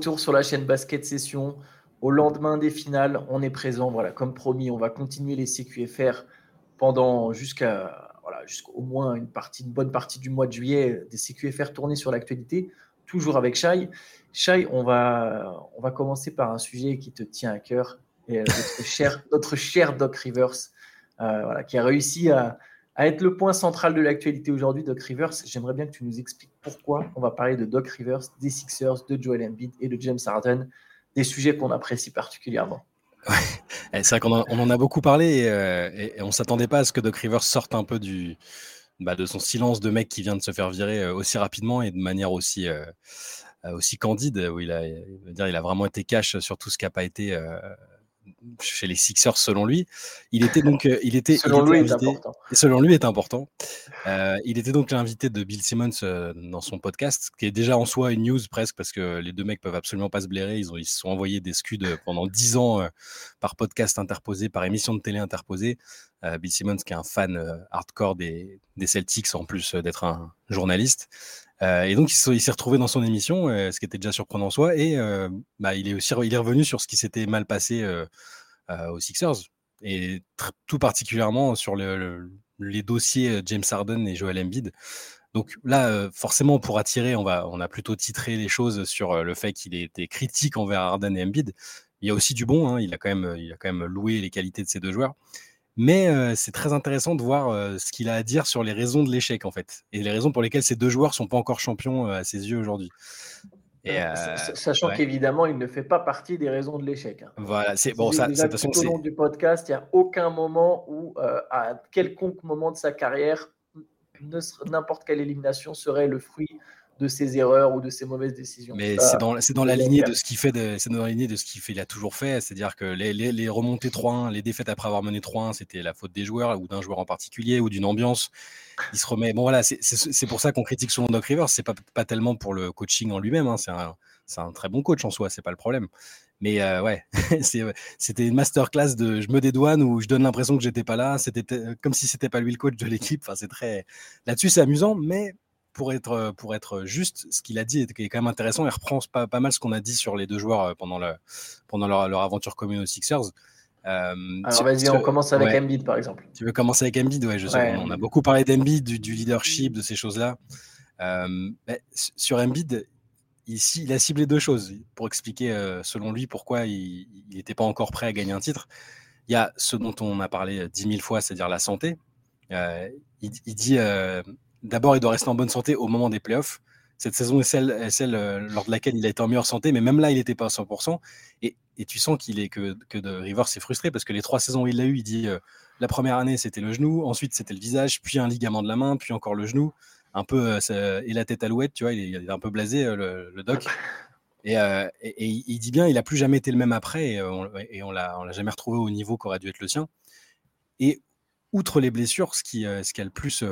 retour sur la chaîne Basket Session. Au lendemain des finales, on est présent. Voilà, comme promis, on va continuer les CQFR pendant jusqu'à voilà, jusqu'au moins une partie, une bonne partie du mois de juillet, des CQFR tournés sur l'actualité, toujours avec Shai. Shai, on va, on va commencer par un sujet qui te tient à cœur, et euh, notre, cher, notre cher Doc Rivers, euh, voilà, qui a réussi à, à être le point central de l'actualité aujourd'hui, Doc Rivers. J'aimerais bien que tu nous expliques pourquoi on va parler de Doc Rivers, des Sixers, de Joel Embiid et de James Harden, des sujets qu'on apprécie particulièrement. Ouais. C'est vrai qu'on en, a beaucoup parlé et, euh, on ne s'attendait pas à ce que Doc Rivers sorte un peu du, bah, de son silence de mec qui vient de se faire virer euh, aussi rapidement et de manière aussi, euh, aussi candide, où il a, il a vraiment été cash sur tout ce qui n'a pas été chez les Sixers selon lui. Il était donc, euh, il était, selon lui invité, est important. selon lui est important. Euh, il était donc l'invité de Bill Simmons euh, dans son podcast, qui est déjà en soi une news presque parce que les deux mecs peuvent absolument pas se blairer. Ils ont, ils se sont envoyés des scuds pendant dix ans par podcast interposé, par émission de télé interposée. Bill Simmons, qui est un fan hardcore des, des Celtics en plus d'être un journaliste. Euh, et donc, il s'est retrouvé dans son émission, euh, ce qui était déjà surprenant en soi. Et euh, bah, il, est aussi, il est revenu sur ce qui s'était mal passé aux Sixers. Et tout particulièrement sur le, les dossiers James Harden et Joel Embiid. Donc là, forcément, pour attirer, on, va, on a plutôt titré les choses sur le fait qu'il était critique envers Harden et Embiid. Il y a aussi du bon, hein, il, a quand même, il a quand même loué les qualités de ces deux joueurs. Mais c'est très intéressant de voir ce qu'il a à dire sur les raisons de l'échec, en fait. Et les raisons pour lesquelles ces deux joueurs sont pas encore champions à ses yeux aujourd'hui. Sachant qu'évidemment, il ne fait pas partie des raisons de l'échec. Hein. Voilà, c'est bon. Ça, tout au long du podcast, il n'y a aucun moment où, à quelconque moment de sa carrière, n'importe quelle élimination serait le fruit de ses erreurs ou de ses mauvaises décisions. Mais c'est dans, dans, la lignée de ce qu'il fait, c'est dans la lignée de ce qu'il fait, il a toujours fait, c'est-à-dire que les, les, les remontées 3-1, les défaites après avoir mené 3-1, c'était la faute des joueurs ou d'un joueur en particulier ou d'une ambiance. Il se remet. Bon voilà, c'est pour ça qu'on critique souvent Doc Rivers, c'est pas, pas tellement pour le coaching en lui-même, hein, c'est un, un, très bon coach en soi, c'est pas le problème. Mais euh, ouais, c'était une masterclass de je me dédouane ou je donne l'impression que j'étais pas là. C'était comme si c'était pas lui le coach de l'équipe. Enfin, c'est très là-dessus, c'est amusant, mais pour être, pour être juste, ce qu'il a dit est, quand même intéressant. Il reprend pas, pas mal ce qu'on a dit sur les deux joueurs euh, pendant, le, pendant leur, leur aventure commune aux Sixers. Euh, Alors vas-y, on commence avec Embiid par exemple. Tu veux commencer avec Embiid? Ouais, je sais. On, a beaucoup parlé d'Embiid, du, leadership, de ces choses-là. Euh, sur Embiid, ici, il a ciblé deux choses pour expliquer, selon lui, pourquoi il n'était pas encore prêt à gagner un titre. Il y a ce dont on a parlé dix mille fois, c'est-à-dire la santé. il, il, dit d'abord, il doit rester en bonne santé au moment des playoffs. Cette saison est celle, celle euh, lors de laquelle il a été en meilleure santé, mais même là, il n'était pas à 100%. Et, et, tu sens qu'il est que, que de Rivers s'est frustré parce que les trois saisons où il l'a eu, il dit euh, la première année c'était le genou, ensuite c'était le visage, puis un ligament de la main, puis encore le genou, un peu euh, et la tête à l'ouette, tu vois, il est, un peu blasé le, doc. Et, et, il dit bien, il a plus jamais été le même après, et on, on l'a jamais retrouvé au niveau qu'aurait dû être le sien. Et outre les blessures, ce qui, ce qui a le plus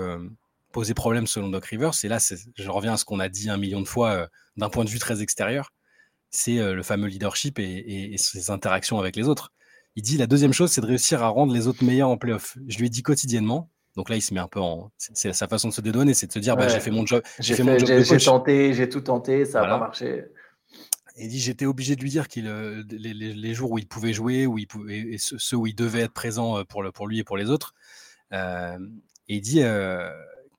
poser problème selon Doc Rivers. Et là, je reviens à ce qu'on a dit un million de fois euh, d'un point de vue très extérieur. C'est euh, le fameux leadership et, ses interactions avec les autres. Il dit la deuxième chose, c'est de réussir à rendre les autres meilleurs en playoff. Je lui ai dit quotidiennement. Donc là, il se met un peu en. C'est sa façon de se dédouaner, c'est de se dire bah, j'ai fait mon job. J'ai fait, mon job. J'ai tenté, j'ai tout tenté, ça n'a pas marché. Et il dit j'étais obligé de lui dire qu'il euh, les, jours où il pouvait jouer, où il pouvait, et ceux où il devait être présent pour, le, pour lui et pour les autres. et il dit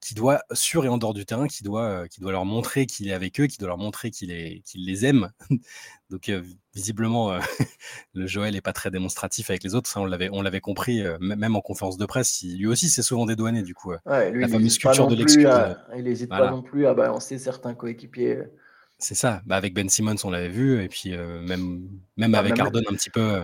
qui doit, sur et en dehors du terrain, qui doit, euh, qui doit leur montrer qu'il est avec eux, qui doit leur montrer qu'il les aime. Donc, euh, visiblement, euh, le Joël n'est pas très démonstratif avec les autres. Ça, on l'avait, on l'avait compris, même en conférence de presse. lui aussi, c'est souvent dédouané, du coup. la fameuse culture de l'excuse. Il n'hésite pas non plus à balancer certains coéquipiers. C'est ça. Bah, avec Ben Simmons, on l'avait vu. Et puis, même, même bah, avec Arden, un petit peu.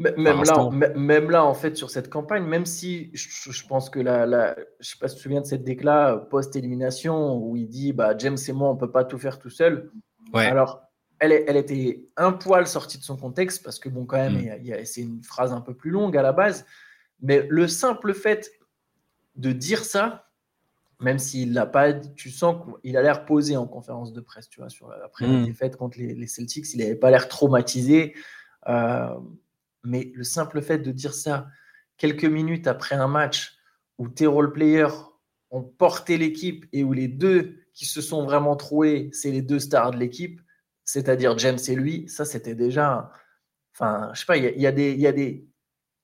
Même là, même là, en fait, sur cette campagne, même si je, pense que la, la, je sais pas si tu te souviens de cette déclat post-élimination où il dit bah, James et moi, on peut pas tout faire tout seul. Ouais. Alors, elle, elle était un poil sortie de son contexte parce que, bon, quand même, mm. c'est une phrase un peu plus longue à la base. Mais le simple fait de dire ça, même s'il l'a pas tu sens qu'il a l'air posé en conférence de presse, tu vois, sur, après la mm. défaite contre les, Celtics, il n'avait pas l'air traumatisé. Euh, mais le simple fait de dire ça quelques minutes après un match où tes role-players ont porté l'équipe et où les deux qui se sont vraiment troués, c'est les deux stars de l'équipe, c'est-à-dire James et lui, ça c'était déjà. Enfin, je sais pas, il y, a des. Y a des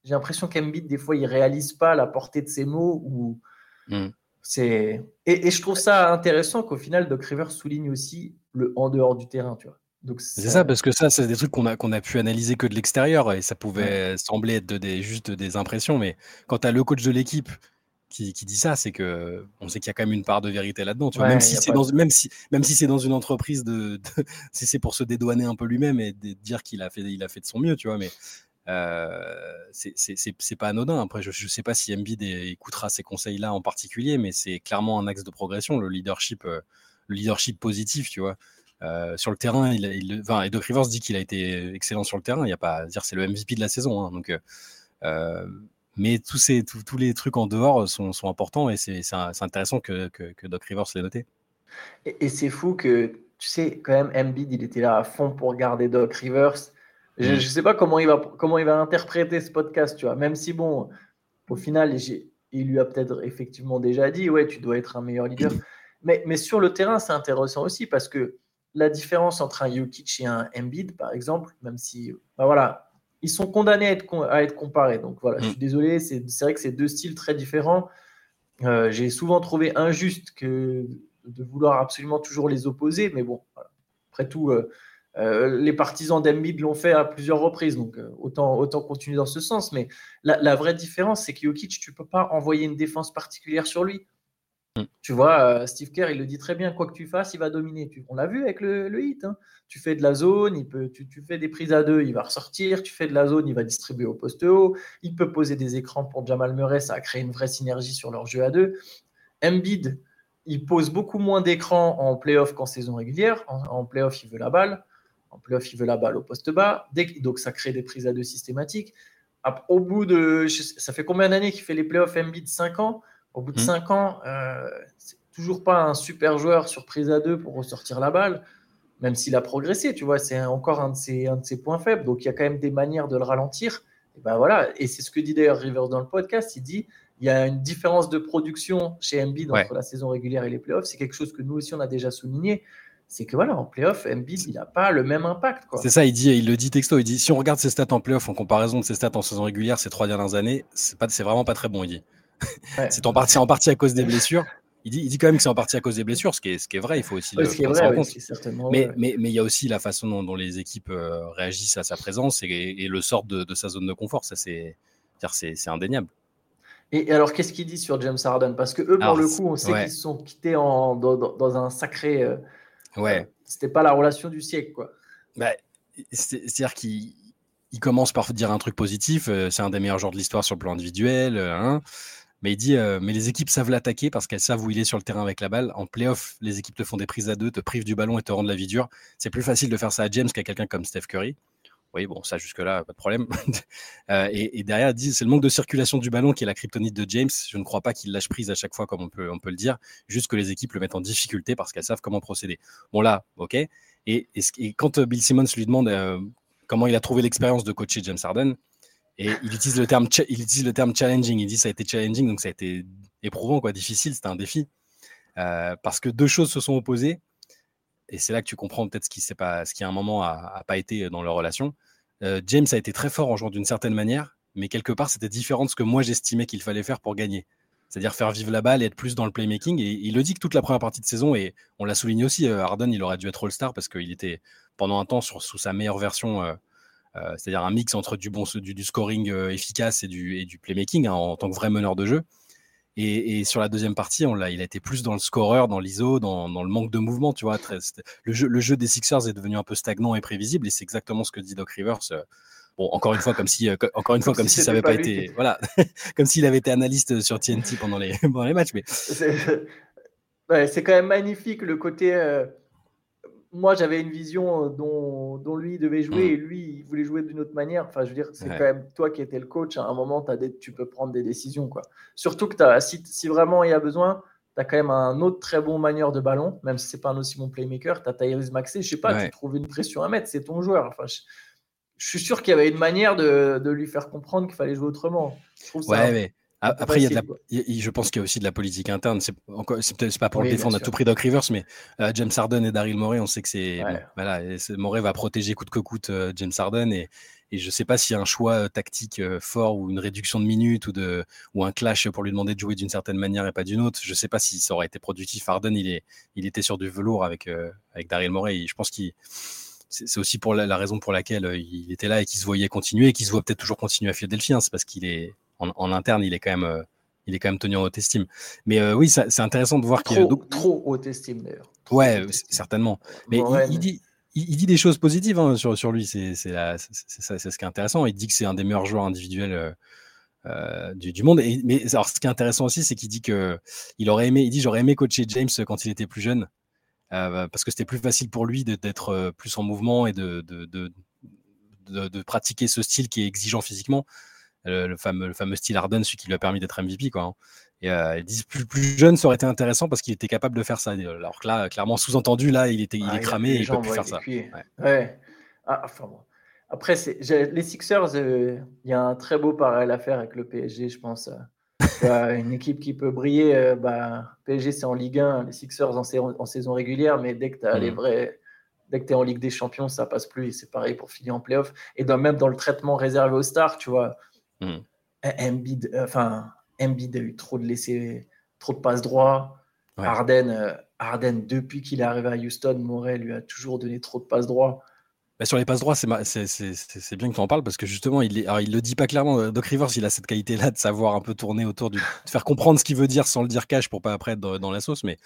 j'ai l'impression qu'Embiid, des fois, il réalise pas la portée de ses mots ou. Hmm. C'est et, je trouve ça intéressant qu'au final, Doc Rivers souligne aussi le en dehors du terrain, tu vois. C'est ça, parce que ça, c'est des trucs qu'on a, qu'on a pu analyser que de l'extérieur et ça pouvait sembler être des, juste des impressions. Mais quand tu as le coach de l'équipe qui, qui, dit ça, c'est que on sait qu'il y a quand même une part de vérité là-dedans. Tu vois, même, si c'est dans, même si, même si c'est dans une entreprise, de, si c'est pour se dédouaner un peu lui-même et de dire qu'il a, fait, il a fait de son mieux, tu vois. Mais euh, c'est pas anodin. Après, je ne sais pas si Embiid écoutera ces conseils-là en particulier, mais c'est clairement un axe de progression, le leadership, euh, le leadership positif, tu vois. Euh, sur le terrain, il, il enfin, et Doc Rivers dit qu'il a été excellent sur le terrain. Il n'y a pas à dire, c'est le MVP de la saison. Hein, donc, euh, mais tous, ces, tous, les trucs en dehors sont, sont importants et c'est intéressant que, que, que, Doc Rivers l'ait noté. Et, et c'est fou que, tu sais, quand même, Embiid, il était là à fond pour garder Doc Rivers. Je ne mm. sais pas comment il, va, comment il va interpréter ce podcast, tu vois. Même si, bon, au final, il lui a peut-être effectivement déjà dit, ouais, tu dois être un meilleur leader. Mais, mais sur le terrain, c'est intéressant aussi parce que la différence entre un Jokic et un Embiid, par exemple, même si, bah voilà, ils sont condamnés à être, à être comparés. Donc voilà, je suis mm. désolé, c'est vrai que c'est deux styles très différents. Euh, j'ai souvent trouvé injuste que de vouloir absolument toujours les opposer, mais bon, après tout, euh, euh, les partisans d'Embiid l'ont fait à plusieurs reprises, donc autant, autant continuer dans ce sens. Mais la, la vraie différence, c'est que Jokic, tu ne peux pas envoyer une défense particulière sur lui. Mm. Tu vois, euh, Steve Kerr, il le dit très bien, quoi que tu fasses, il va dominer. on l'a vu avec le, hit. Hein. Tu fais de la zone, il peut, tu, fais des prises à deux, il va ressortir. Tu fais de la zone, il va distribuer au poste haut. Il peut poser des écrans pour Jamal Murray, ça a créé une vraie synergie sur leur jeu à deux. Embiid, il pose beaucoup moins d'écrans en playoff qu'en saison régulière. En, playoff, il veut la balle. En playoff, il veut la balle au poste bas. donc, ça crée des prises à deux systématiques. Au bout de. Ça fait combien d'années qu'il fait les playoffs Embiid? 5 ans? Au bout de 5 hmm. ans, euh, c'est toujours pas un super joueur sur prise à deux pour ressortir la balle, même s'il a progressé, tu vois, c'est encore un de, ses, un de ses points faibles. Donc il y a quand même des manières de le ralentir. Et ben voilà, et c'est ce que dit d'ailleurs Rivers dans le podcast. Il dit il y a une différence de production chez Embiid entre la saison régulière et les playoffs. C'est quelque chose que nous aussi on a déjà souligné. C'est que voilà, en playoff, Embiid, il n'a pas le même impact. C'est ça, il dit, il le dit texto. Il dit si on regarde ses stats en playoff en comparaison de ses stats en saison régulière ces trois dernières années, c'est pas, c'est vraiment pas très bon. Il dit c'est en partie, en partie à cause des blessures. Il dit, il dit quand même que c'est en partie à cause des blessures, ce qui est, ce qui est vrai, il faut aussi le prendre mais, mais, mais, il y a aussi la façon dont, les équipes euh, réagissent à sa présence et, le sort de, sa zone de confort. Ça, c'est indéniable. Et alors, qu'est-ce qu'il dit sur James Harden? Parce que eux, pour le coup, on sait qu'ils se sont quittés en, dans, un sacré. Euh, ouais. Euh, c'était pas la relation du siècle, quoi. Bah, C'est-à-dire qu'il il commence par dire un truc positif. c'est un des meilleurs joueurs de l'histoire sur le plan individuel. Hein. Mais il dit, euh, mais les équipes savent l'attaquer parce qu'elles savent où il est sur le terrain avec la balle. En playoff, les équipes te font des prises à deux, te privent du ballon et te rendent la vie dure. C'est plus facile de faire ça à James qu'à quelqu'un comme Steph Curry. Oui, bon, ça jusque-là, pas de problème. Euh, et, derrière, il dit, c'est le manque de circulation du ballon qui est la kryptonite de James. Je ne crois pas qu'il lâche prise à chaque fois, comme on peut, on peut le dire. Juste que les équipes le mettent en difficulté parce qu'elles savent comment procéder. Bon, là, ok. Et, et, quand euh, Bill Simmons lui demande comment il a trouvé l'expérience de coacher James Harden, et il utilise le terme, challenging. Il dit ça a été challenging, donc ça a été éprouvant, quoi, difficile. C'était un défi euh, parce que deux choses se sont opposées. Et c'est là que tu comprends peut-être ce qui, pas, ce qui à un moment a, pas été dans leur relation. Euh, James a été très fort en jouant d'une certaine manière, mais quelque part c'était différent de ce que moi j'estimais qu'il fallait faire pour gagner. C'est-à-dire faire vivre la balle et être plus dans le playmaking. Et il le dit que toute la première partie de saison, et on l'a souligné aussi, euh, Harden, il aurait dû être All-Star parce qu'il était pendant un temps sous sa meilleure version c'est-à-dire un mix entre du, bon, du, scoring euh, efficace et du, et du playmaking hein, en tant que vrai meneur de jeu. Et, sur la deuxième partie, on il a été plus dans le scoreur, dans l'ISO, dans, le manque de mouvement. Tu vois, le, jeu, le jeu des Sixers est devenu un peu stagnant et prévisible, et c'est exactement ce que dit Doc Rivers. Euh, bon, encore une fois, comme si, encore une fois, comme, si, ça n'avait pas, été, voilà, comme s'il avait été analyste sur TNT pendant les, pendant les matchs. Mais c'est quand même magnifique le côté moi, j'avais une vision euh, dont, dont, lui devait jouer mm. et lui, il voulait jouer d'une autre manière. Enfin, je veux dire, c'est quand même toi qui étais le coach. À un moment, as des, tu peux prendre des décisions. Quoi. Surtout que as, si, si, vraiment il y a besoin, tu as quand même un autre très bon manière de ballon, même si c'est pas un aussi bon playmaker. Tu as Tyrese Maxey. Je sais pas, tu trouves une pression à mettre, c'est ton joueur. Enfin, je, suis sûr qu'il y avait une manière de, de lui faire comprendre qu'il fallait jouer autrement. Je trouve ça, ouais, mais Après, il y a je pense qu'il y a aussi de la politique interne. C'est peut-être pas pour le défendre à tout prix Doc Rivers, mais euh, James Harden et Daryl Morey, on sait que c'est voilà, Morey va protéger coûte que coûte euh, James Harden et, et je ne sais pas s'il y a un choix euh, tactique fort ou une réduction de minutes ou de ou un clash pour lui demander de jouer d'une certaine manière et pas d'une autre. Je ne sais pas si ça aurait été productif. Harden, il est il était sur du velours avec avec Daryl Morey. je pense qu'il c'est aussi pour la, raison pour laquelle il était là et qu'il se voyait continuer et qu'il se voit peut-être toujours continuer à Philadelphie. Hein. c'est parce qu'il est en, interne, il est quand même, euh, il est quand même tenu en haute estime. Mais euh, oui, c'est intéressant de voir qu'il trop, trop haute estime d'ailleurs. Ouais, certainement. Mais il, dit, il, dit des choses positives hein, sur, sur lui. C'est ce qui est intéressant. Il dit que c'est un des meilleurs joueurs individuels. Euh, du, monde. Et, mais alors, ce qui est intéressant aussi, c'est qu'il dit que il aurait aimé, il dit j'aurais aimé coacher James quand il était plus jeune, parce que c'était plus facile pour lui d'être plus en mouvement et de de, de, de, pratiquer ce style qui est exigeant physiquement le, fameux, le fameux style Harden, celui qui lui a permis d'être MVP. Quoi, hein. Et euh, ils disent plus, plus jeune, ça aurait été intéressant parce qu'il était capable de faire ça. Alors que là, clairement, sous-entendu, là, il, était, il est cramé et il peut plus faire ça. Ouais. Ah, enfin, bon. Après, les Sixers, euh, il y a un très beau parallèle à faire avec le PSG, je pense. Euh. une équipe qui peut briller, bah, PSG c'est en Ligue 1, les Sixers en, en saison régulière, mais dès que tu as les mmh. vrais, dès que tu es en Ligue des Champions, ça passe plus. Et c'est pareil pour finir en playoff. Et même dans le traitement réservé aux stars, tu vois, Mm. Embiid, euh, enfin, Embiid a eu trop de laisser, trop de passes droits. Harden, euh, Harden, depuis qu'il est arrivé à Houston, Morel lui a toujours donné trop de passes droits. Bah, sur les passes droits, c'est bien que tu en parles parce que justement, il, est, il le dit pas clairement. Euh, Doc Rivers, il a cette qualité-là de savoir un peu tourner autour du. de faire comprendre ce qu'il veut dire sans le dire cash pour pas après être dans, la sauce. Mais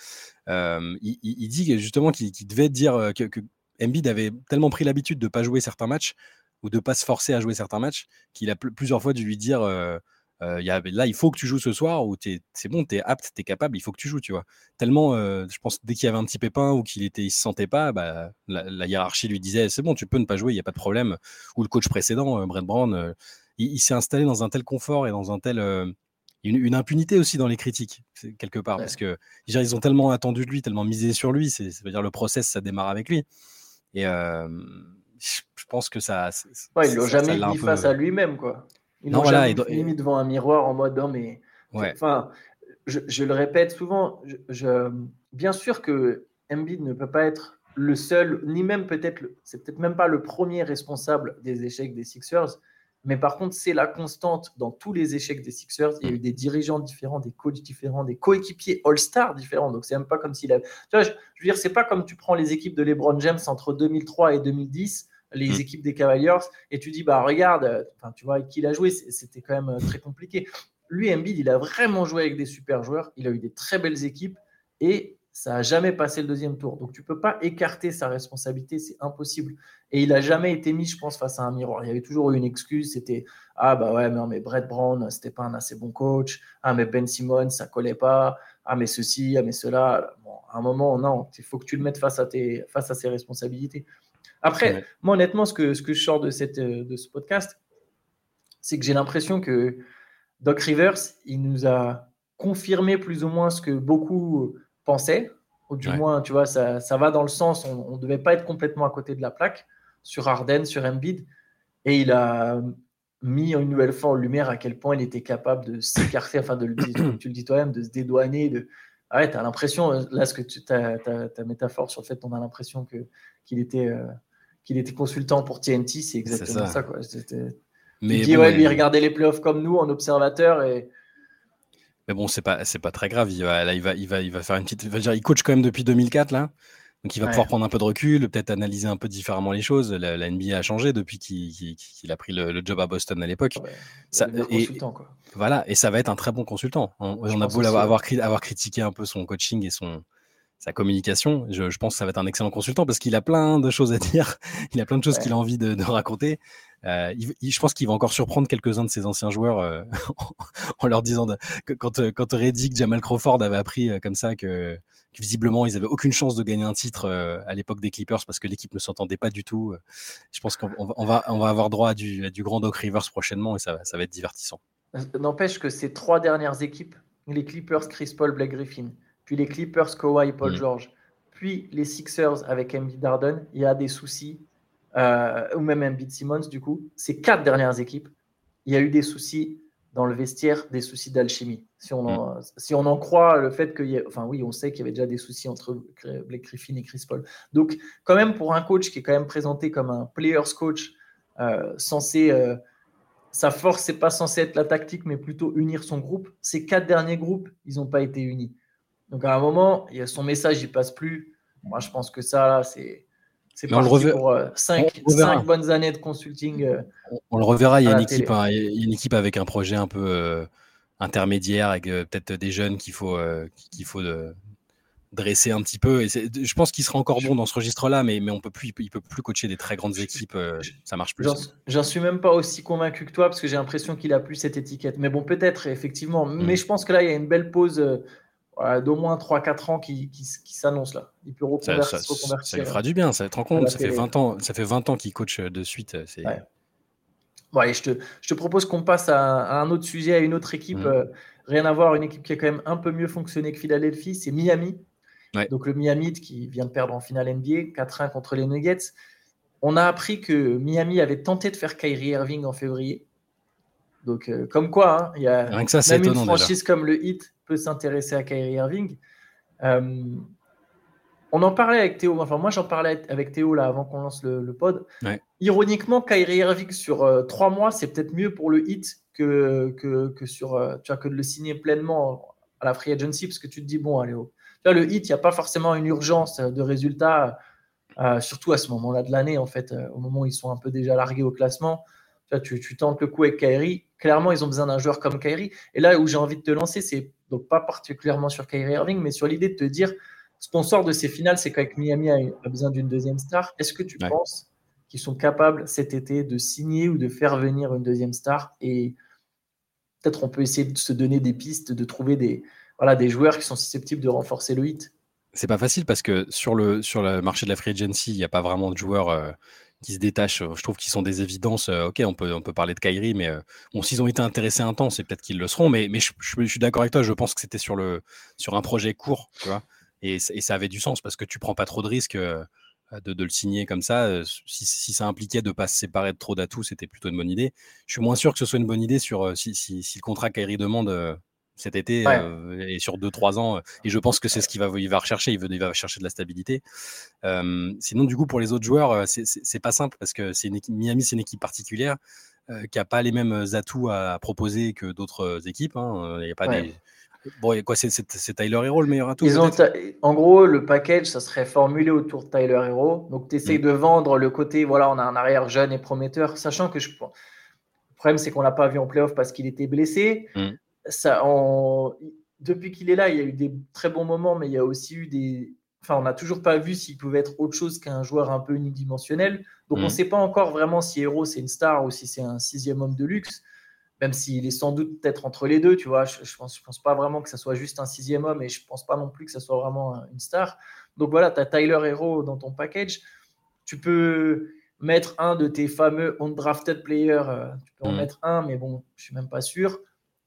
il, dit justement qu'il devait dire que, que Embiid avait tellement pris l'habitude de pas jouer certains matchs ou de pas se forcer à jouer certains matchs, qu'il a plusieurs fois dû lui dire euh, euh, y a, là, il faut que tu joues ce soir, ou c'est bon, tu es apte, tu es capable, il faut que tu joues, tu vois. Tellement, euh, je pense, dès qu'il y avait un petit pépin ou qu'il était, il se sentait pas, bah, la, hiérarchie lui disait c'est bon, tu peux ne pas jouer, il n'y a pas de problème. Ou le coach précédent, Brett Brown, il, s'est installé dans un tel confort et dans un tel. Une, impunité aussi dans les critiques, quelque part, parce que ils ont tellement attendu de lui, tellement misé sur lui, c'est, ça veut dire le process, ça démarre avec lui. Et, je pense que ça. Ouais, ils l'ont jamais mis face à lui-même, quoi. Ils l'ont jamais mis devant un miroir en mode, non, mais. Enfin, je, le répète souvent, je, bien sûr que Embiid ne peut pas être le seul, ni même peut-être, c'est peut-être même pas le premier responsable des échecs des Sixers, mais par contre, c'est la constante dans tous les échecs des Sixers. Il y a eu des dirigeants différents, des coachs différents, des coéquipiers All-Star différents. Donc, c'est même pas comme s'il a. Tu vois, je, je veux dire, c'est pas comme tu prends les équipes de LeBron James entre 2003 et 2010 les mm. équipes des Cavaliers et tu dis bah regarde, enfin tu vois qui il a joué, c'était quand même euh, très compliqué. Lui, Embiid, il a vraiment joué avec des super joueurs, il a eu des très belles équipes et ça n'a jamais passé le deuxième tour. Donc tu peux pas écarter sa responsabilité, c'est impossible. Et il n'a jamais été mis, je pense, face à un miroir. Il y avait toujours eu une excuse, c'était ah bah ouais, mais, non, mais Brett Brown, c'était pas un assez bon coach. Ah mais Ben Simmons, ça collait pas. Ah mais ceci, ah mais cela. Bon, à un moment, non, il faut que tu le mettes face à tes, face à ses responsabilités. Après, moi, honnêtement, ce que, ce que je sors de, cette, euh, de ce podcast, c'est que j'ai l'impression que Doc Rivers, il nous a confirmé plus ou moins ce que beaucoup pensaient. Ou du moins, tu vois, ça, ça, va dans le sens, on ne devait pas être complètement à côté de la plaque sur Arden, sur Embiid. Et il a mis une nouvelle fois en lumière à quel point il était capable de s'écarter, enfin, de le, tu le dis toi-même, de se dédouaner, de, ah ouais, tu as l'impression, là, ce que tu, ta, ta, métaphore sur le fait qu'on a l'impression qu'il était, euh, qu'il était consultant pour TNT, c'est exactement ça. quoi. Mais il dit, ouais, lui, il regardait les playoffs comme nous, en observateur. Et... Mais bon, c'est pas, c'est pas très grave. Il va, là, il va, il va, il va faire une petite. Il, dire, il coach quand même depuis 2004, là. Donc, il va pouvoir prendre un peu de recul, peut-être analyser un peu différemment les choses. La, NBA a changé depuis qu'il a pris le, job à Boston à l'époque. ça, et, quoi. Voilà, et ça va être un très bon consultant. On, on a beau avoir, avoir, avoir, critiqué un peu son coaching et son, sa communication. Je, pense que ça va être un excellent consultant parce qu'il a plein de choses à dire. Il a plein de choses qu'il a envie de, raconter. Euh, je pense qu'il va encore surprendre quelques-uns de ses anciens joueurs euh, en leur disant que quand, euh, quand Reddick, Jamal Crawford avait appris comme ça que, visiblement ils avaient aucune chance de gagner un titre à l'époque des Clippers parce que l'équipe ne s'entendait pas du tout. je pense qu'on va, on va avoir droit à du, du grand Doc Rivers prochainement et ça, ça va être divertissant. N'empêche que ces trois dernières équipes, les Clippers, Chris Paul, Blake Griffin, puis les Clippers, Kawhi, Paul mm. George, puis les Sixers avec Embiid Darden, il y a des soucis, euh, ou même Embiid Simmons, du coup, ces quatre dernières équipes, il y a eu des soucis dans le vestiaire des soucis d'alchimie. Si, on en, mm. si on en croit le fait qu'il y ait, enfin oui, on sait qu'il y avait déjà des soucis entre Blake Griffin et Chris Paul. Donc quand même pour un coach qui est quand même présenté comme un players coach euh, censé, euh, sa force c'est pas censé être la tactique, mais plutôt unir son groupe. Ces quatre derniers groupes, ils n'ont pas été unis. Donc à un moment, il y a son message, il passe plus. Moi, je pense que ça, c'est c'est pour 5 euh, bonnes années de consulting. Euh, on, le reverra. Il y, a une équipe, hein, une équipe avec un projet un peu euh, intermédiaire, avec peut-être des jeunes qu'il faut, qu'il faut dresser un petit peu. Et je pense qu'il sera encore bon dans ce registre-là, mais, mais on peut plus, il peut plus coacher des très grandes équipes. ça marche plus. J'en suis même pas aussi convaincu que toi, parce que j'ai l'impression qu'il a plus cette étiquette. Mais bon, peut-être, effectivement. Mais mm. je pense que là, il y a une belle pause d'au moins 3-4 ans qui, qui, s'annonce là. Il peut ça, ça, ça, lui fera du bien, ça va être compte. Ça fait, 20 ans, ça fait 20 ans qu'il coach euh, de suite. Euh, ouais. Bon, allez, je, te, je te propose qu'on passe à, un autre sujet, à une autre équipe. Mm. Euh, rien à voir, une équipe qui a quand même un peu mieux fonctionné que Philadelphie, c'est Miami. Donc le Miami qui vient de perdre en finale NBA, 4-1 contre les Nuggets. On a appris que Miami avait tenté de faire Kyrie Irving en février. Donc, comme quoi, hein, il y a même une franchise comme le Heat s'intéresser à Kyrie Irving. Euh, on en parlait avec Théo, enfin moi j'en parlais avec Théo là avant qu'on lance le, pod. Ironiquement, Kyrie Irving sur euh, trois mois, c'est peut-être mieux pour le hit que, que, sur, euh, tu vois, que de le signer pleinement à la free agency parce que tu te dis, bon, allez, oh. tu vois, le hit, il n'y a pas forcément une urgence de résultat, surtout à ce moment-là de l'année, en fait, au moment où ils sont un peu déjà largués au classement. Tu, tu, tentes le coup avec Kyrie. Clairement, ils ont besoin d'un joueur comme Kyrie. Et là où j'ai envie de te lancer, c'est donc pas particulièrement sur Kyrie Irving, mais sur l'idée de te dire ce qu'on sort de ces finales, c'est qu'avec Miami a, besoin d'une deuxième star. Est-ce que tu penses qu'ils sont capables cet été de signer ou de faire venir une deuxième star? Et peut-être on peut essayer de se donner des pistes, de trouver des, voilà, des joueurs qui sont susceptibles de renforcer le hit. C'est pas facile parce que sur le, sur le marché de la free agency, il n'y a pas vraiment de joueurs euh, qui se détachent. Je trouve qu'ils sont des évidences. Ok, on peut, parler de Kyrie, mais s'ils ont été intéressés un temps, c'est peut-être qu'ils le seront. Mais, je, suis d'accord avec toi. Je pense que c'était sur, un projet court, tu vois. Et, ça avait du sens parce que tu prends pas trop de risques de, le signer comme ça. Si, si, ça impliquait de pas se séparer de trop d'atouts, c'était plutôt une bonne idée. Je suis moins sûr que ce soit une bonne idée sur si, si, si le contrat Kyrie demande cet été euh, et sur 2-3 ans. Et je pense que c'est ce qu'il va, il va rechercher. Il, veut, il va chercher de la stabilité. Euh, sinon, du coup, pour les autres joueurs, c'est pas simple parce que c'est une Miami, c'est une équipe particulière qui n'a pas les mêmes atouts à proposer que d'autres équipes. Hein. Il y a pas des. Bon, quoi, c'est Tyler Hero le meilleur atout En gros, le package, ça serait formulé autour de Tyler Hero. Donc, tu essayes mm. de vendre le côté, voilà, on a un arrière jeune et prometteur, sachant que je. Le problème, c'est qu'on l'a pas vu en playoff parce qu'il était blessé. Mm ça, depuis qu'il est là, il y a eu des très bons moments, mais il y a aussi eu des. Enfin, on n'a toujours pas vu s'il pouvait être autre chose qu'un joueur un peu unidimensionnel. Donc, on ne mm. sait pas encore vraiment si Hero c'est une star ou si c'est un sixième homme de luxe, même s'il est sans doute peut-être entre les deux. Tu vois, je, ne pense, je pense pas vraiment que ça soit juste un sixième homme et je pense pas non plus que ça soit vraiment une star. Donc voilà, tu as Tyler Hero dans ton package. Tu peux mettre un de tes fameux undrafted players. Euh, tu peux en mm. mettre un, mais bon, je suis même pas sûr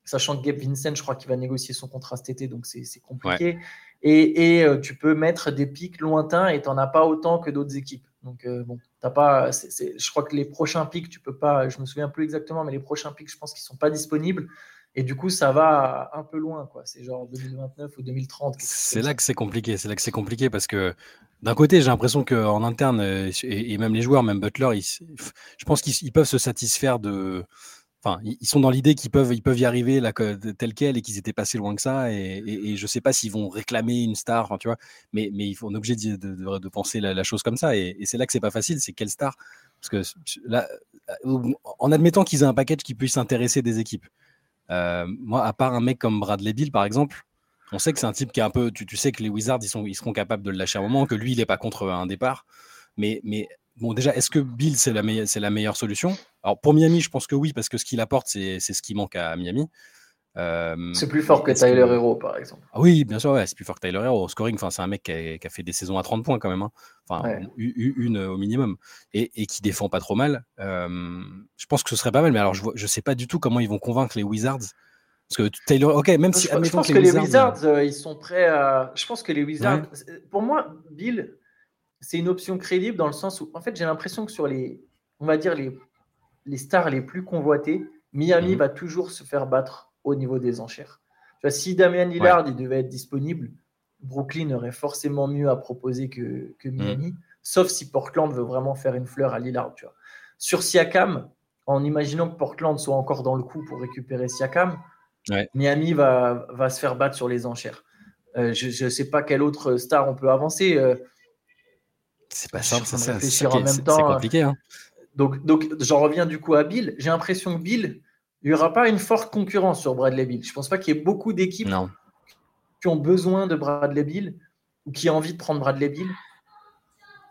sachant que Gabe Vincent, je crois qu'il va négocier son contrat cet été, donc c'est compliqué. Et, et euh, tu peux mettre des pics lointains et tu n'en as pas autant que d'autres équipes. Donc, euh, bon, t'as pas, je crois que les prochains pics, tu peux pas, je me souviens plus exactement, mais les prochains pics, je pense qu'ils sont pas disponibles. Et du coup, ça va un peu loin, quoi. C'est genre 2029 ou 2030. C'est là que c'est compliqué. C'est là que c'est compliqué parce que d'un côté, j'ai l'impression qu'en interne, euh, et, même les joueurs, même Butler, je pense qu'ils peuvent se satisfaire de, Ils sont dans l'idée qu'ils peuvent, ils peuvent y arriver tel quel et qu'ils étaient passés loin que ça. Et, et, je sais pas s'ils vont réclamer une star, tu vois. Mais, mais on est obligé de, penser la, chose comme ça. Et, c'est là que c'est pas facile. C'est quelle star? Parce que là, euh, en admettant qu'ils aient un package qui puisse intéresser des équipes. Euh, moi, à part un mec comme Bradley Bill, par exemple, on sait que c'est un type qui est un peu. Tu, sais que les Wizards, ils, seront capables de le lâcher à un moment, que lui, il n'est pas contre un départ. Mais, Bon, déjà, est-ce que Bill, c'est la meilleure solution? Alors, pour Miami, je pense que oui, parce que ce qu'il apporte, c'est ce qui manque à Miami. Euh, c'est plus fort que Tyler Hero, par exemple. Ah oui, bien sûr, ouais, c'est plus fort que Tyler Hero. Au scoring, c'est un mec qui a, fait des saisons à 30 points quand même. Hein. Enfin, une au minimum. Et, et, qui défend pas trop mal. Euh, je pense que ce serait pas mal, mais alors je ne sais pas du tout comment ils vont convaincre les Wizards. Parce que Taylor, ok, même si. Je, pense que, les Wizards, euh, ils sont prêts à. Je pense que les Wizards. Pour moi, Bill, c'est une option crédible dans le sens où, en fait, j'ai l'impression que sur les, on va dire, les, les stars les plus convoitées, Miami mhm. va toujours se faire battre au niveau des enchères. si Damien Lillard il devait être disponible, Brooklyn aurait forcément mieux à proposer que, que Miami, sauf si Portland veut vraiment faire une fleur à Lillard. Tu vois. Sur Siakam, en imaginant que Portland soit encore dans le coup pour récupérer Siakam, Miami va, va, se faire battre sur les enchères. Euh, je ne sais pas quelle autre star on peut avancer. Euh, c'est pas simple, c'est en même temps. C'est compliqué. Hein. Donc, donc j'en reviens du coup à Bill. J'ai l'impression que Bill, il n'y aura pas une forte concurrence sur Bradley Bill. Je ne pense pas qu'il y ait beaucoup d'équipes qui ont besoin de Bradley Bill ou qui ont envie de prendre Bradley Bill.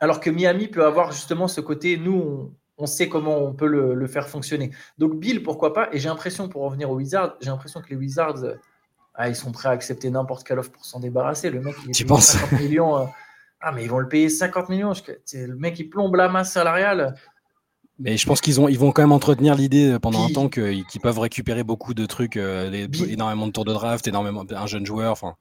Alors que Miami peut avoir justement ce côté, nous, on, sait comment on peut le, faire fonctionner. Donc Bill, pourquoi pas? Et j'ai l'impression, pour revenir aux Wizards, j'ai l'impression que les Wizards, ah, ils sont prêts à accepter n'importe quelle offre pour s'en débarrasser. Le mec, il tu penses? 50 millions. Euh, ah, mais ils vont le payer 50 millions. Le mec, il plombe la masse salariale. Mais je pense qu'ils ils vont quand même entretenir l'idée pendant un temps qu'ils peuvent récupérer beaucoup de trucs, euh, énormément de tours de draft, énormément un jeune joueur. Enfin.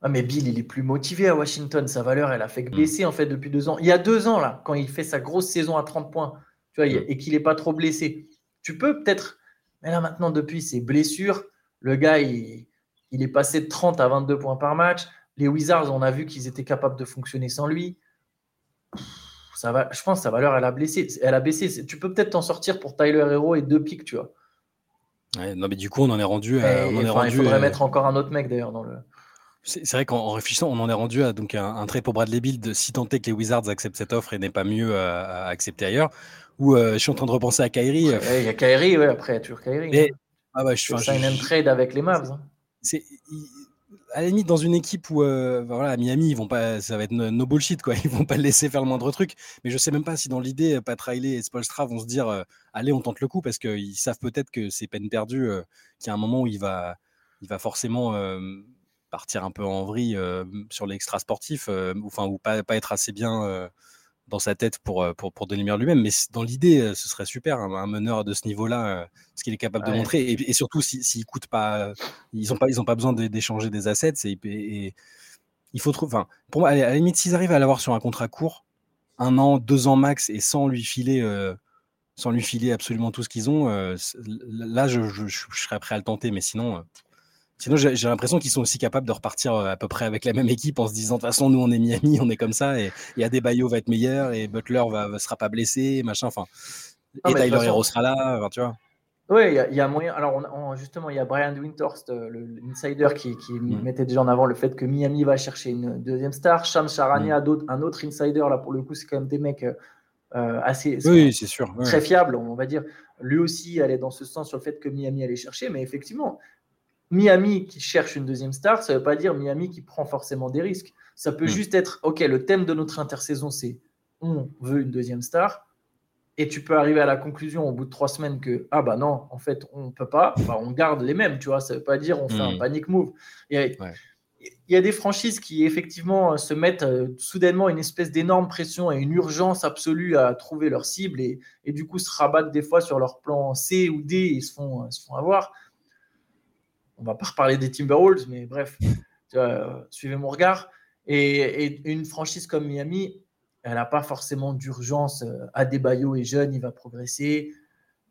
Ah, mais Bill, il est plus motivé à Washington. Sa valeur, elle a fait que mm. baisser en fait depuis deux ans. Il y a deux ans, là, quand il fait sa grosse saison à 30 points, tu vois, mm. et qu'il n'est pas trop blessé. Tu peux peut-être. Mais là, maintenant, depuis ses blessures, le gars, il, il est passé de 30 à 22 points par match. Les Wizards, on a vu qu'ils étaient capables de fonctionner sans lui ça va, je pense que sa valeur, elle a, blessé, elle a baissé. Tu peux peut-être t'en sortir pour Tyler Hero et deux pics, tu vois. non, mais du coup, on en est rendu. on est rendu il faudrait mettre encore un autre mec d'ailleurs dans le. C'est vrai qu'en réfléchissant, on en est rendu à donc un, trait pour Bradley Bill de si tenter que les Wizards acceptent cette offre et n'est pas mieux à, accepter ailleurs. Ou euh, je suis en train de repenser à Kyrie. Il y a Kyrie, ouais, après, toujours Kyrie. Mais, ah ouais, je, sign and trade avec les Mavs. Hein. C'est à la limite dans une équipe où euh, voilà, à Miami ils vont pas ça va être no, bullshit quoi. Ils vont pas le laisser faire le moindre truc. Mais je sais même pas si dans l'idée Pat Riley et Spolstra vont se dire euh, allez on tente le coup parce qu'ils savent peut-être que c'est peine perdue euh, qu'il y a un moment où il va il va forcément partir un peu en vrille sur l'extra sportif enfin ou pas, pas être assez bien dans sa tête pour, euh, pour, pour le lui-même. Mais dans l'idée, euh, ce serait super, un, meneur de ce niveau-là, euh, ce qu'il est capable de montrer. Et, surtout, s'il si, coûte pas, ils n'ont pas, ils ont pas besoin d'échanger des assets. Et, il faut trouver. Enfin, pour moi, à la limite, s'ils arrivent à l'avoir sur un contrat court, un an, deux ans max, et sans lui filer. sans lui filer absolument tout ce qu'ils ont, là je, je, je, serais prêt à le tenter, mais sinon, Sinon, j'ai l'impression qu'ils sont aussi capables de repartir euh, à peu près avec la même équipe en se disant de toute façon, nous, on est Miami, on est comme ça, et, et Adebayo va être meilleur, et Butler va, sera pas blessé, machin. Enfin, et Tyler Hero sera là, tu vois. Oui, il y, a moyen. Alors, justement, il y a Brian Winterst, euh, l'insider, qui, qui mm. mettait déjà en avant le fait que Miami va chercher une deuxième star. Sham Charania, mm. un autre insider, là, pour le coup, c'est quand même des mecs euh, assez. Oui, c'est sûr. Très fiables, on va dire. Lui aussi allait dans ce sens sur le fait que Miami allait chercher, mais effectivement, Miami qui cherche une deuxième star, ça ne veut pas dire Miami qui prend forcément des risques. Ça peut hmm. juste être, OK, le thème de notre intersaison, c'est on veut une deuxième star. Et tu peux arriver à la conclusion au bout de trois semaines que, ah bah non, en fait, on ne peut pas, bah, on garde les mêmes, tu vois. Ça ne veut pas dire on fait un hmm. panic move. Il y, a, des franchises qui, effectivement, se mettent euh, soudainement une espèce d'énorme pression et une urgence absolue à trouver leur cible et, du coup se rabattent des fois sur leur plan C ou D et se font, se font avoir on va pas reparler des Timberwolves, mais bref, suivez mon regard. Et, une franchise comme Miami, elle n'a pas forcément d'urgence. Euh, Adebayo est jeune, il va progresser.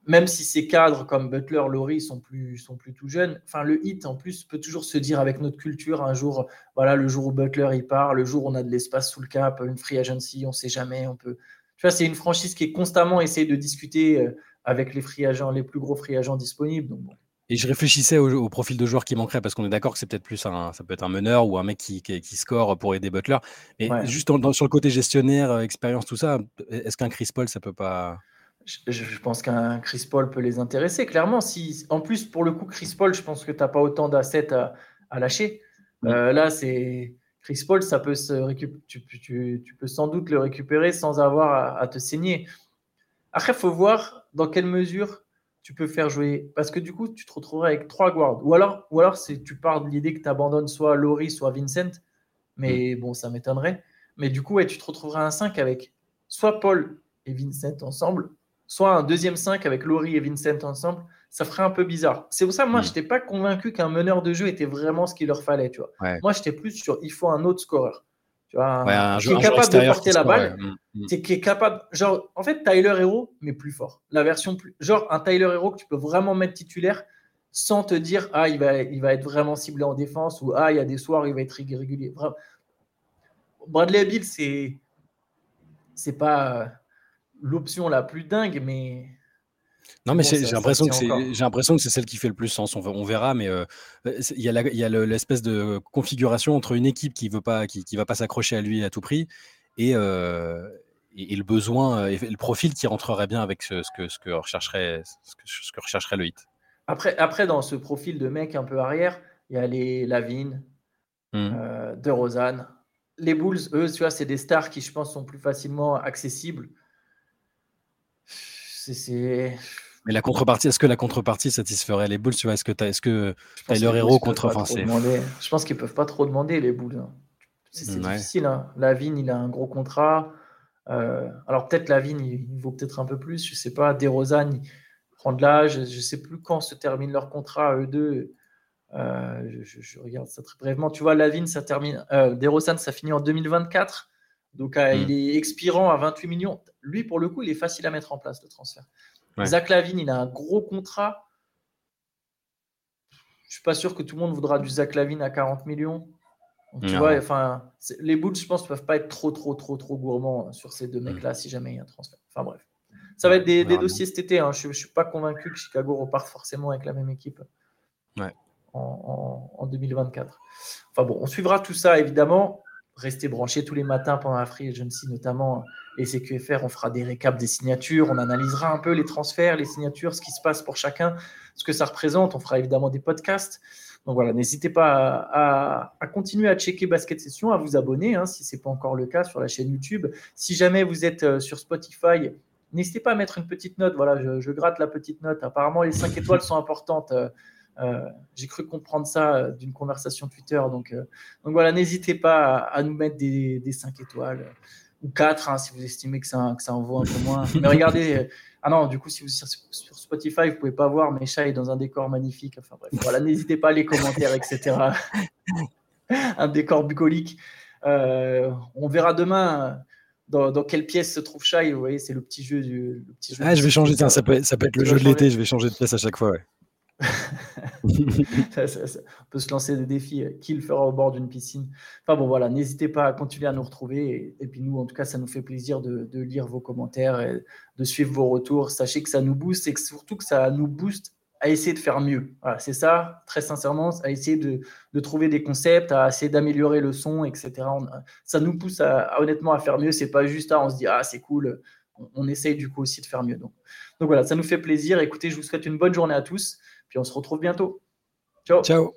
Même si ces cadres comme Butler, Laurie sont plus, sont plus tout jeunes. Enfin, le hit, en plus, peut toujours se dire avec notre culture, un jour, voilà, le jour où Butler il part, le jour où on a de l'espace sous le cap, une free agency, on ne sait jamais, on peut. Tu vois, c'est une franchise qui est constamment essayé de discuter euh, avec les free agents, les plus gros free agents disponibles. Donc, et je réfléchissais au, profil de joueur qui manquerait parce qu'on est d'accord que c'est peut-être plus un, ça peut être un meneur ou un mec qui, qui, score pour aider Butler. Mais juste sur le côté gestionnaire, euh, expérience, tout ça, est-ce qu'un Chris Paul, ça peut pas. Je, pense qu'un Chris Paul peut les intéresser, clairement. Si, en plus, pour le coup, Chris Paul, je pense que tu n'as pas autant d'assets à, à, lâcher. Euh, là, c'est. Chris Paul, ça peut se récup... tu, tu, tu, peux sans doute le récupérer sans avoir à, à te saigner. Après, il faut voir dans quelle mesure tu peux faire jouer. Parce que du coup, tu te retrouveras avec trois guards. Ou alors, ou alors tu pars de l'idée que tu abandonnes soit Laurie, soit Vincent. Mais mm. bon, ça m'étonnerait. Mais du coup, ouais, tu te retrouveras un 5 avec soit Paul et Vincent ensemble, soit un deuxième 5 avec Laurie et Vincent ensemble. Ça ferait un peu bizarre. C'est pour ça, moi, mm. je n'étais pas convaincu qu'un meneur de jeu était vraiment ce qu'il leur fallait. Tu vois. Moi, j'étais plus sur il faut un autre scoreur. Tu vois, qui est capable de porter la balle, mm, mm. qui est capable, genre, en fait, Tyler Hero, mais plus fort. La version plus, genre un Tyler Hero que tu peux vraiment mettre titulaire sans te dire, ah, il va, il va être vraiment ciblé en défense ou ah, il y a des soirs où il va être irrégulier. Bradley Bill, c'est, c'est pas l'option la plus dingue, mais non, mais j'ai l'impression que c'est j'ai l'impression que c'est celle qui fait le plus sens. On, on verra, mais euh, il y a il y a l'espèce de configuration entre une équipe qui veut pas qui, qui va pas s'accrocher à lui à tout prix et, euh, et, le besoin et le profil qui rentrerait bien avec ce, ce que ce que rechercherait ce que, ce que rechercherait le hit. Après après dans ce profil de mec un peu arrière, il y a les Lavigne, mmh. euh, De Rosanne. Les Bulls, eux, tu vois, c'est des stars qui, je pense, sont plus facilement accessibles. C'est mais la contrepartie, est-ce que la contrepartie satisferait les boules? Tu vois Est-ce que, as, est-ce que Tyler Hero contre. Enfin, je pense qu'ils peuvent pas trop demander les boules. Hein. C'est difficile. Hein. Lavigne, il a un gros contrat. Euh, alors peut-être Lavigne, il, il vaut peut-être un peu plus. Je sais pas. Desrosanne, il prend de l'âge. Je, ne sais plus quand se termine leur contrat, eux deux. Euh, je, regarde ça très brièvement. Tu vois, Lavigne, ça termine. Euh, Desrosanne, ça finit en 2024. Donc, euh, il hmm. est expirant à 28 millions. Lui, pour le coup, il est facile à mettre en place, le transfert. Zach Lavine, il a un gros contrat. Je suis pas sûr que tout le monde voudra du Zach Lavine à 40 millions. tu vois, enfin, les Bulls, je pense, peuvent pas être trop, trop, trop, trop gourmands sur ces deux mecs-là si jamais il y a un transfert. Enfin bref, ça va être des, dossiers cet été. Hein. Je, ne suis pas convaincu que Chicago reparte forcément avec la même équipe en, en 2024. Enfin bon, on suivra tout ça évidemment restez branchés tous les matins pendant la Free Agency, notamment les CQFR. On fera des récaps des signatures, on analysera un peu les transferts, les signatures, ce qui se passe pour chacun, ce que ça représente. On fera évidemment des podcasts. Donc voilà, n'hésitez pas à, continuer à checker Basket Session, à vous abonner hein, si ce n'est pas encore le cas sur la chaîne YouTube. Si jamais vous êtes euh, sur Spotify, n'hésitez pas à mettre une petite note. Voilà, je, je, gratte la petite note. Apparemment, les 5 étoiles sont importantes. Euh, j'ai cru comprendre ça euh, d'une conversation Twitter. Donc, euh, donc voilà, n'hésitez pas à, nous mettre des, des 5 étoiles ou 4 hein, si vous estimez que ça, que ça en vaut un peu moins. Mais regardez, ah non, du coup, si vous êtes sur Spotify, vous pouvez pas voir, mais chat est dans un décor magnifique. Enfin bref, voilà, n'hésitez pas à les commentaires, etc. un décor bucolique. on verra demain. Dans, dans, quelle pièce se trouve Shai Vous voyez, c'est le petit jeu du. Le petit jeu ah, je vais changer, ça peut, ça peut être le jeu de l'été, je vais changer de pièce à chaque fois. Ouais. on peut se lancer des défis. Euh, qui le fera au bord d'une piscine Enfin bon, voilà, n'hésitez pas à continuer à nous retrouver. Et, puis nous, en tout cas, ça nous fait plaisir de, lire vos commentaires et de suivre vos retours. Sachez que ça nous booste et que surtout que ça nous booste à essayer de faire mieux. Voilà, c'est ça, très sincèrement, à essayer de, trouver des concepts, à essayer d'améliorer le son, etc. ça nous pousse à, honnêtement à faire mieux. C'est pas juste à on se dit ah c'est cool. On, essaye du coup aussi de faire mieux. Donc voilà, ça nous fait plaisir. Écoutez, je vous souhaite une bonne journée à tous. Puis on se retrouve bientôt. Ciao. Ciao.